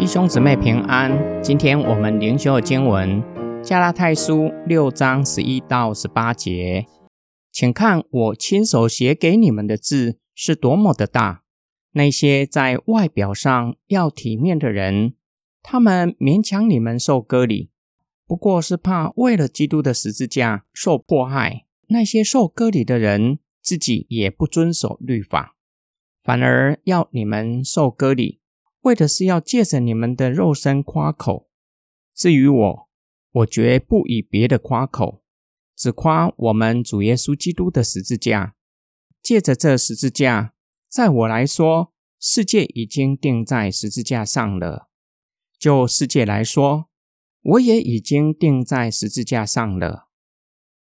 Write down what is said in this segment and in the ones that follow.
弟兄姊妹平安，今天我们灵修的经文加拉太书六章十一到十八节，请看我亲手写给你们的字是多么的大。那些在外表上要体面的人，他们勉强你们受割礼，不过是怕为了基督的十字架受迫害。那些受割礼的人自己也不遵守律法，反而要你们受割礼。为的是要借着你们的肉身夸口。至于我，我绝不以别的夸口，只夸我们主耶稣基督的十字架。借着这十字架，在我来说，世界已经钉在十字架上了；就世界来说，我也已经钉在十字架上了。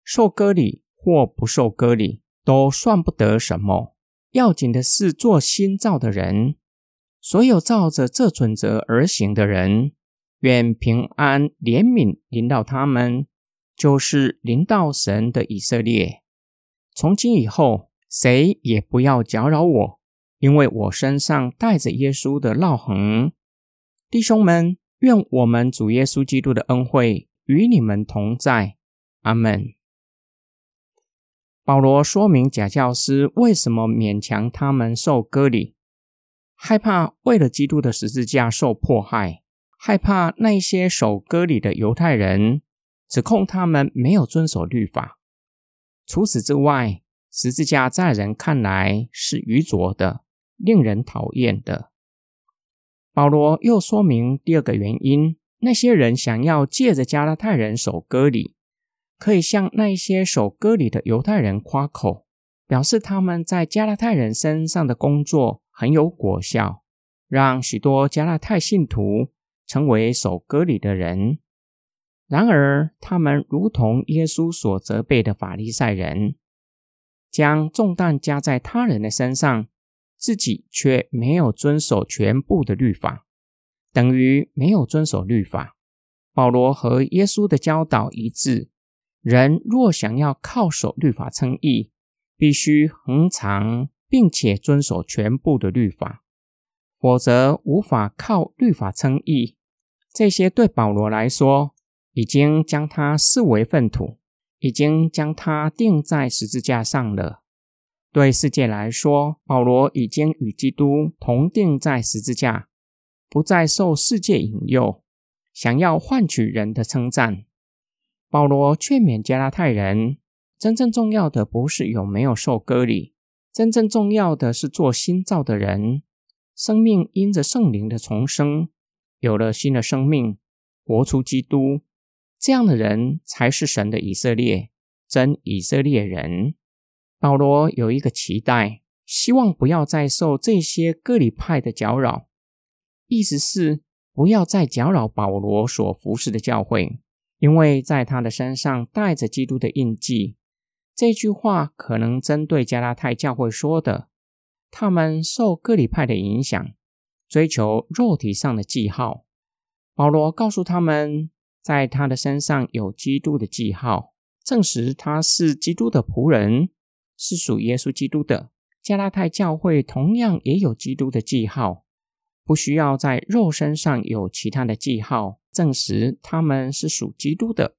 受割礼或不受割礼，都算不得什么。要紧的是做新造的人。所有照着这准则而行的人，愿平安怜悯临到他们，就是临到神的以色列。从今以后，谁也不要搅扰我，因为我身上带着耶稣的烙痕。弟兄们，愿我们主耶稣基督的恩惠与你们同在。阿门。保罗说明假教师为什么勉强他们受割礼。害怕为了基督的十字架受迫害，害怕那些守割礼的犹太人指控他们没有遵守律法。除此之外，十字架在人看来是愚拙的、令人讨厌的。保罗又说明第二个原因：那些人想要借着加拉太人守割礼，可以向那些守割礼的犹太人夸口，表示他们在加拉太人身上的工作。很有果效，让许多加拉太信徒成为守割礼的人。然而，他们如同耶稣所责备的法利赛人，将重担加在他人的身上，自己却没有遵守全部的律法，等于没有遵守律法。保罗和耶稣的教导一致：人若想要靠守律法称义，必须恒常。并且遵守全部的律法，否则无法靠律法称义。这些对保罗来说，已经将他视为粪土，已经将他钉在十字架上了。对世界来说，保罗已经与基督同钉在十字架，不再受世界引诱，想要换取人的称赞。保罗劝勉加拉太人，真正重要的不是有没有受割礼。真正重要的是做新造的人，生命因着圣灵的重生，有了新的生命，活出基督。这样的人才是神的以色列，真以色列人。保罗有一个期待，希望不要再受这些割礼派的搅扰，意思是不要再搅扰保罗所服侍的教会，因为在他的身上带着基督的印记。这句话可能针对加拉太教会说的，他们受各里派的影响，追求肉体上的记号。保罗告诉他们，在他的身上有基督的记号，证实他是基督的仆人，是属耶稣基督的。加拉太教会同样也有基督的记号，不需要在肉身上有其他的记号，证实他们是属基督的。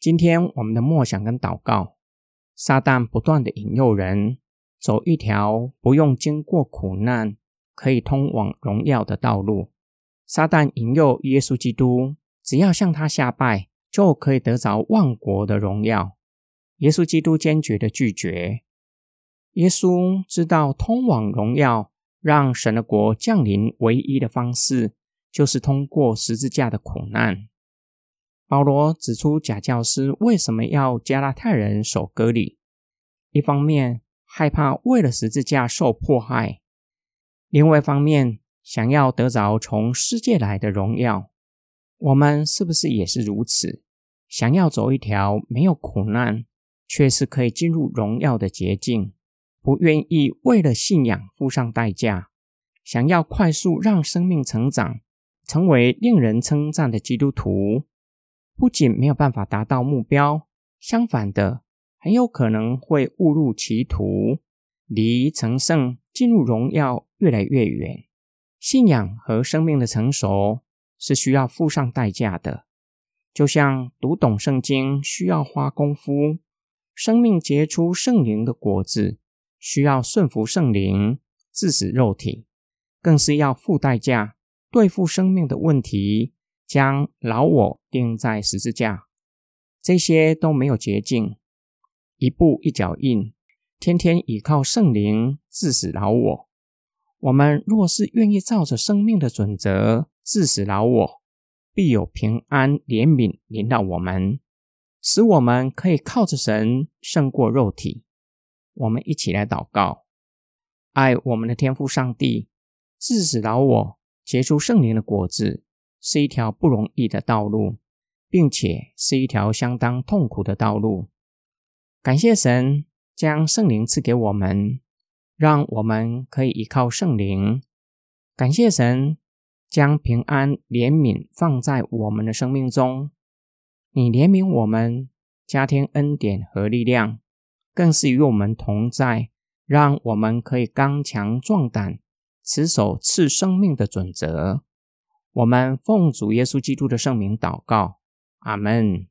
今天我们的默想跟祷告。撒旦不断地引诱人走一条不用经过苦难，可以通往荣耀的道路。撒旦引诱耶稣基督，只要向他下拜，就可以得着万国的荣耀。耶稣基督坚决地拒绝。耶稣知道通往荣耀、让神的国降临唯一的方式，就是通过十字架的苦难。保罗指出，假教师为什么要加拉太人守割礼？一方面害怕为了十字架受迫害，另外一方面想要得着从世界来的荣耀。我们是不是也是如此？想要走一条没有苦难，却是可以进入荣耀的捷径，不愿意为了信仰付上代价，想要快速让生命成长，成为令人称赞的基督徒。不仅没有办法达到目标，相反的，很有可能会误入歧途，离成圣、进入荣耀越来越远。信仰和生命的成熟是需要付上代价的，就像读懂圣经需要花功夫，生命结出圣灵的果子需要顺服圣灵，致死肉体，更是要付代价对付生命的问题，将老我钉在十字架。这些都没有捷径，一步一脚印，天天倚靠圣灵致死老我。我们若是愿意照着生命的准则致死老我，必有平安怜悯临到我们，使我们可以靠着神胜过肉体。我们一起来祷告：爱我们的天父上帝，致死老我，结出圣灵的果子，是一条不容易的道路。并且是一条相当痛苦的道路。感谢神将圣灵赐给我们，让我们可以依靠圣灵。感谢神将平安怜悯放在我们的生命中。你怜悯我们，加添恩典和力量，更是与我们同在，让我们可以刚强壮胆，持守赐生命的准则。我们奉祖耶稣基督的圣名祷告阿门。